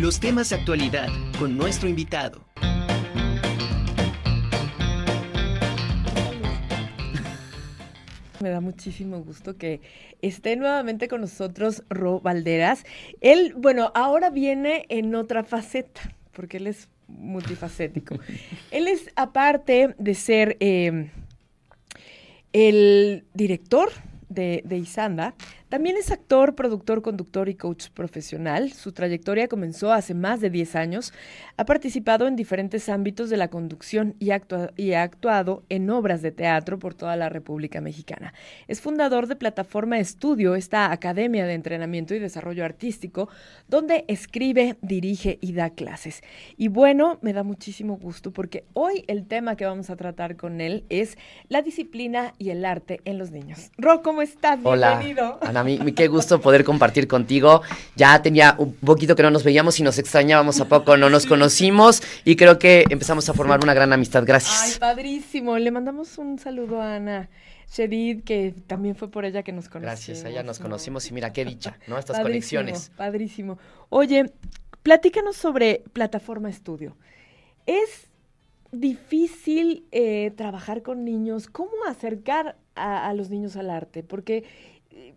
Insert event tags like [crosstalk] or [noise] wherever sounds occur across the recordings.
Los temas de actualidad con nuestro invitado. Me da muchísimo gusto que esté nuevamente con nosotros Ro Valderas. Él, bueno, ahora viene en otra faceta, porque él es multifacético. [laughs] él es, aparte de ser eh, el director de, de Isanda, también es actor, productor, conductor y coach profesional. Su trayectoria comenzó hace más de 10 años. Ha participado en diferentes ámbitos de la conducción y, y, ha actuado en obras de teatro por toda la República Mexicana. Es fundador de Plataforma Estudio, esta academia de entrenamiento y desarrollo artístico, donde escribe, dirige y da clases. Y bueno, me da muchísimo gusto porque hoy el tema que vamos a tratar con él es la disciplina y el arte en los niños. Ro, ¿cómo estás? Hola, Bienvenido. Ana, mí, qué gusto poder compartir contigo. Ya tenía un poquito que no nos veíamos y nos extrañábamos a poco, no nos conocimos y creo que empezamos a formar una gran amistad. Gracias. Ay, padrísimo. Le mandamos un saludo a Ana. Shedid, que también fue por ella que nos conocimos. Gracias, allá nos conocimos y mira qué dicha, ¿no? Estas padrísimo, conexiones. Padrísimo. Oye, platícanos sobre Plataforma Estudio. Es difícil eh, trabajar con niños, cómo acercar a, a, los niños al arte, porque eh,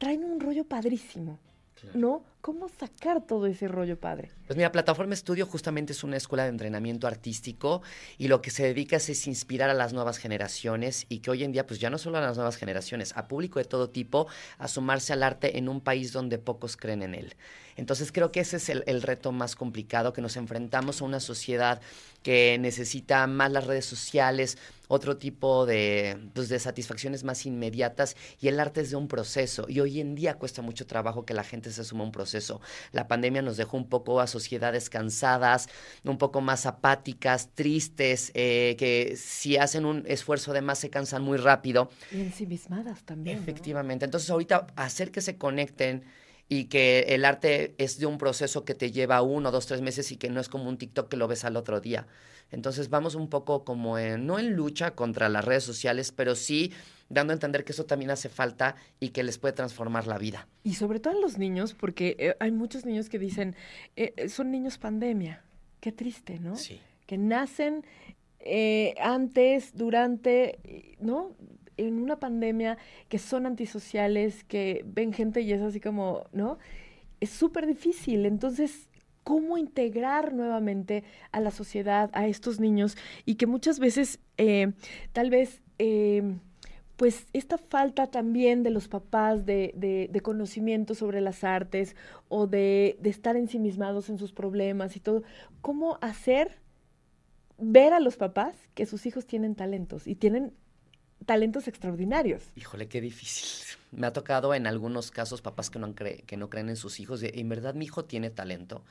traen un rollo padrísimo, claro. ¿no? ¿Cómo sacar todo ese rollo padre? Pues mira, Plataforma Estudio justamente es una escuela de entrenamiento artístico y lo que se dedica es, inspirar a las nuevas generaciones y que hoy en día, pues ya no solo a las nuevas generaciones, a público de todo tipo, a sumarse al arte en un país donde pocos creen en él. Entonces creo que ese es el, el reto más complicado, que nos enfrentamos a una sociedad que necesita más las redes sociales, otro tipo de, pues, de satisfacciones más inmediatas y el arte es de un proceso y hoy en día cuesta mucho trabajo que la gente se suma a un proceso. La pandemia nos dejó un poco a sociedades cansadas, un poco más apáticas, tristes, eh, que si hacen un esfuerzo de más se cansan muy rápido. Y ensimismadas también. Efectivamente. ¿no? Entonces ahorita hacer que se conecten y que el arte es de un proceso que te lleva uno, dos, tres meses y que no es como un TikTok que lo ves al otro día. Entonces vamos un poco como en, no en lucha contra las redes sociales, pero sí dando a entender que eso también hace falta y que les puede transformar la vida. Y sobre todo a los niños, porque eh, hay muchos niños que dicen, eh, son niños pandemia. Qué triste, ¿no? Sí. Que nacen eh, antes, durante, ¿no? En una pandemia, que son antisociales, que ven gente y es así como, ¿no? Es súper difícil. Entonces, ¿cómo integrar nuevamente a la sociedad, a estos niños? Y que muchas veces, eh, tal vez, eh, pues esta falta también de los papás de, de, de conocimiento sobre las artes o de, de estar ensimismados en sus problemas y todo, ¿cómo hacer ver a los papás que sus hijos tienen talentos y tienen talentos extraordinarios. Híjole, qué difícil. [laughs] Me ha tocado en algunos casos papás que no, cre que no creen en sus hijos. De, en verdad, mi hijo tiene talento.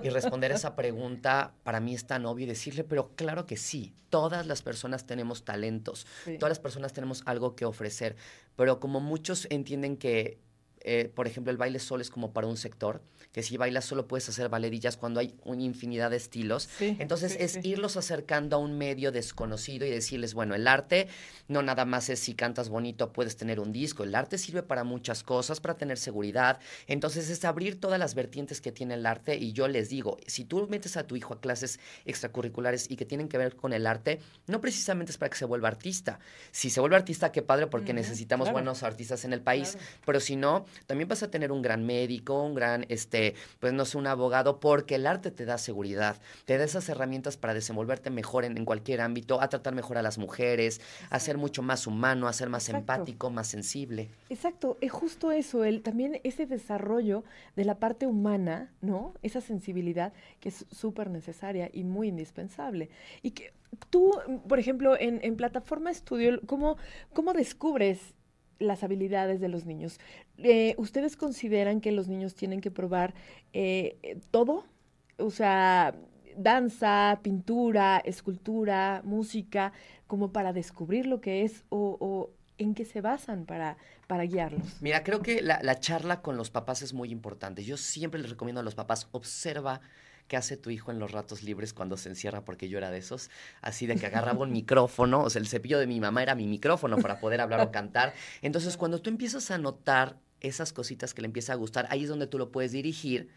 Y responder esa pregunta para mí es tan obvio y decirle, pero claro que sí. Todas las personas tenemos talentos. Sí. Todas las personas tenemos algo que ofrecer. Pero como muchos entienden que eh, por ejemplo, el baile solo es como para un sector, que si bailas solo puedes hacer baladillas cuando hay una infinidad de estilos. Sí, Entonces sí, es sí. irlos acercando a un medio desconocido y decirles, bueno, el arte no nada más es si cantas bonito puedes tener un disco, el arte sirve para muchas cosas, para tener seguridad. Entonces es abrir todas las vertientes que tiene el arte y yo les digo, si tú metes a tu hijo a clases extracurriculares y que tienen que ver con el arte, no precisamente es para que se vuelva artista. Si se vuelve artista, qué padre, porque necesitamos claro. buenos artistas en el país, Claro. pero si no, también vas a tener un gran médico, un gran, este, pues no sé, un abogado, porque el arte te da seguridad, te da esas herramientas para desenvolverte mejor en, en cualquier ámbito, a tratar mejor a las mujeres, a ser mucho más humano, a ser más Exacto. empático, más sensible. Exacto, es justo eso, el, también ese desarrollo de la parte humana, ¿no? Esa sensibilidad que es súper necesaria y muy indispensable. Y que tú, por ejemplo, en, en plataforma estudio, ¿cómo, ¿cómo descubres las habilidades de los niños? Eh, ¿Ustedes consideran que los niños tienen que probar eh, eh, todo? O sea, danza, pintura, escultura, música, como para descubrir lo que es o, o en qué se basan para, para guiarlos. Mira, creo que la, la charla con los papás es muy importante. Yo siempre les recomiendo a los papás, observa qué hace tu hijo en los ratos libres cuando se encierra, porque yo era de esos, así de que agarraba un micrófono, o sea, el cepillo de mi mamá era mi micrófono para poder hablar o cantar. Entonces, cuando tú empiezas a notar esas cositas que le empieza a gustar, ahí es donde tú lo puedes dirigir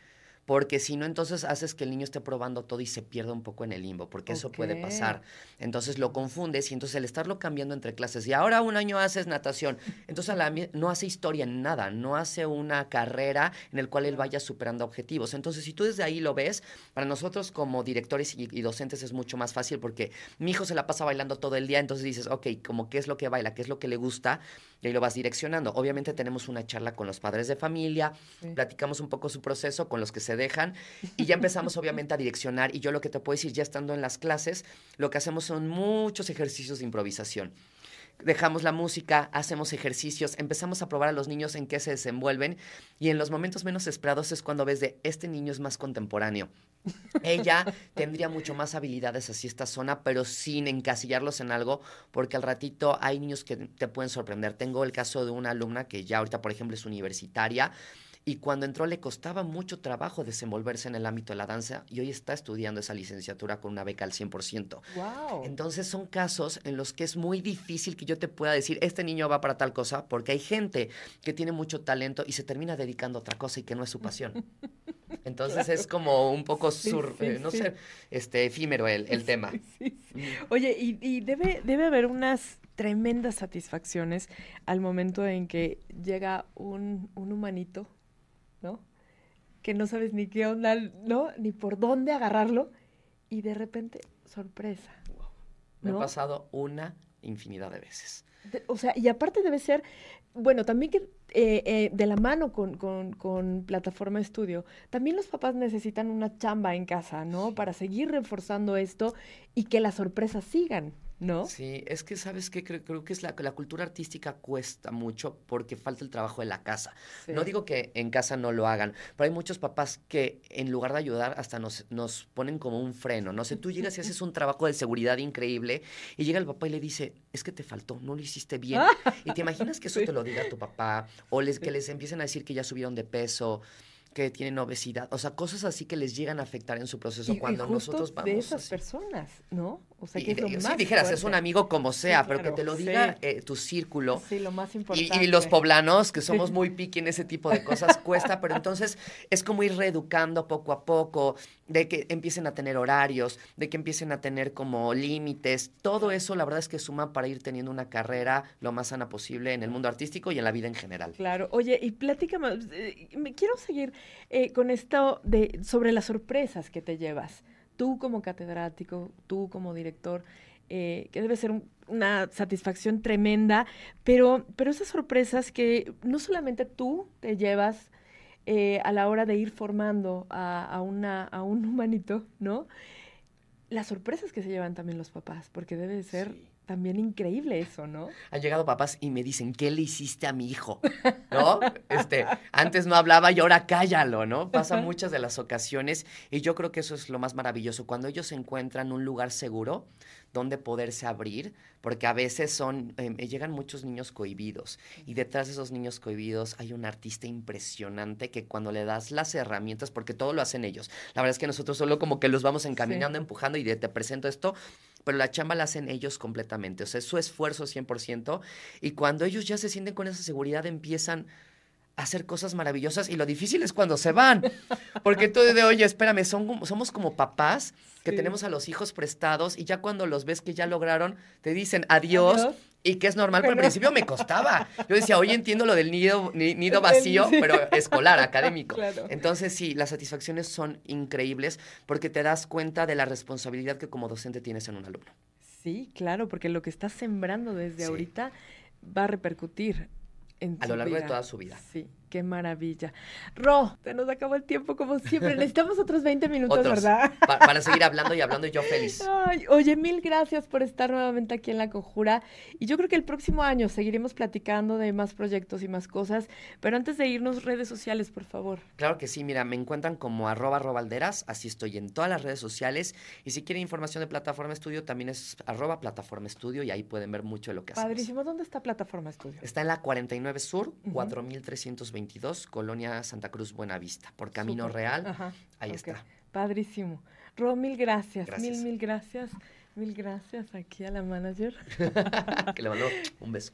porque si no, entonces haces que el niño esté probando todo y se pierda un poco en el limbo, porque eso puede pasar. Entonces lo confundes y entonces el estarlo cambiando entre clases y ahora un año haces natación, entonces a la no hace historia en nada, no hace una carrera en el cual él vaya superando objetivos. Entonces si tú desde ahí lo ves, para nosotros como directores y, y docentes es mucho más fácil porque mi hijo se la pasa bailando todo el día, entonces dices, ok, como qué es lo que baila, qué es lo que le gusta, y ahí lo vas direccionando. Obviamente tenemos una charla con los padres de familia, Sí. platicamos un poco su proceso con los que se dejan y ya empezamos [laughs] obviamente a direccionar y yo lo que te puedo decir ya estando en las clases, lo que hacemos son muchos ejercicios de improvisación. Dejamos la música, hacemos ejercicios, empezamos a probar a los niños en qué se desenvuelven y en los momentos menos esperados es cuando ves de este niño es más contemporáneo. Ella [laughs] tendría mucho más habilidades hacia esta zona, pero sin encasillarlos en algo, porque al ratito hay niños que te pueden sorprender. Tengo el caso de una alumna que ya ahorita, por ejemplo, es universitaria y cuando entró le costaba mucho trabajo desenvolverse en el ámbito de la danza y hoy está estudiando esa licenciatura con una beca al 100%. Wow. Entonces son casos en los que es muy difícil que yo te pueda decir, este niño va para tal cosa, porque hay gente que tiene mucho talento y se termina dedicando a otra cosa y que no es su pasión. [laughs] Entonces es como un poco, Sí, sur, sí, eh, no sí. sé, este, efímero el, el tema. Oye, y, y debe, debe haber unas tremendas satisfacciones al momento en que llega un, un humanito, ¿no? Que no sabes ni qué onda, ¿no? Ni por dónde agarrarlo. Y de repente, sorpresa. Me ¿No? ha pasado una infinidad de veces. De- o sea, y aparte debe ser, bueno, también que eh, eh, de la mano con, con, con plataforma estudio, también los papás necesitan una chamba en casa, ¿no? Para seguir reforzando esto y que las sorpresas sigan, ¿no? Sí, es que sabes que creo, creo que es la, la cultura artística cuesta mucho porque falta el trabajo de la casa. No digo que en casa no lo hagan, pero hay muchos papás que en lugar de ayudar hasta nos, nos ponen como un freno. No sé, tú llegas y haces un trabajo de seguridad increíble y llega el papá y le dice, es que te faltó, no lo hiciste bien. [laughs] Y te imaginas que eso Sí. te lo diga tu papá o les, que les empiecen a decir que ya subieron de peso que tienen obesidad, o sea, cosas así que les llegan a afectar en su proceso Y- y cuando justo nosotros vamos. de esas así. personas, ¿no? O sea, que es lo más sí, dijeras, es un amigo como sea, pero que te lo sí. diga eh, tu círculo. Sí, lo más Y, importante. y los poblanos, que somos [laughs] muy piqui en ese tipo de cosas, cuesta, pero entonces es como ir reeducando poco a poco, de que empiecen a tener horarios, de que empiecen a tener como límites. Todo eso, la verdad es que suma para ir teniendo una carrera lo más sana posible en el mundo artístico y en la vida en general. Claro, oye, y platícame, eh, me quiero seguir eh, con esto de sobre las sorpresas que te llevas. Tú como catedrático, tú como director, eh, que debe ser un- una satisfacción tremenda, pero, pero esas sorpresas que no solamente tú te llevas eh, a la hora de ir formando a, a a un humanito, ¿no? Las sorpresas que se llevan también los papás, porque debe ser. También increíble eso, ¿no? Han llegado papás y me dicen, ¿qué le hiciste a mi hijo? ¿No? Este, antes no hablaba y ahora cállalo, ¿no? Pasa muchas de las ocasiones y yo creo que eso es lo más maravilloso, cuando ellos encuentran un lugar seguro donde poderse abrir, porque a veces son, eh, llegan muchos niños cohibidos y detrás de esos niños cohibidos hay un artista impresionante que cuando le das las herramientas, porque todo lo hacen ellos, la verdad es que nosotros solo como que los vamos encaminando, empujando y de, te presento esto, pero la chamba la hacen ellos completamente, o sea, es su esfuerzo 100%, y cuando ellos ya se sienten con esa seguridad empiezan hacer cosas maravillosas y lo difícil es cuando se van, porque tú de, oye, espérame, son, somos como papás que Sí. tenemos a los hijos prestados y ya cuando los ves que ya lograron, te dicen adiós. Adiós. Y que es normal, pero al principio me costaba. Yo decía, hoy entiendo lo del nido, ni- nido vacío, pero escolar, académico. Claro. Entonces, sí, las satisfacciones son increíbles porque te das cuenta de la responsabilidad que como docente tienes en un alumno. Sí, claro, porque lo que estás sembrando desde Sí. ahorita va a repercutir en A lo largo de toda su vida. Sí, Qué maravilla. Ro, se nos acabó el tiempo como siempre. [laughs] Necesitamos otros 20 minutos, ¿verdad? Para seguir hablando y hablando y yo feliz. Oye, mil gracias por estar nuevamente aquí en La Conjura. Y yo creo que el próximo año seguiremos platicando de más proyectos y más cosas. Pero antes de irnos, redes sociales, por favor. Claro que sí, mira, me encuentran como arroba robalderas, así estoy en todas las redes sociales. Y si quieren información de Plataforma Estudio, también es arroba Plataforma Estudio y ahí pueden ver mucho de lo que Padrísimo. hacemos. Padrísimo, ¿dónde está Plataforma Estudio? Está en la 49 Sur, uh -huh. 4320 2222, Colonia Santa Cruz Buenavista, por Camino Real. Ahí está. Padrísimo. Ro, mil gracias. Mil, mil gracias. Mil gracias aquí a la manager. [laughs] que le mandó un beso.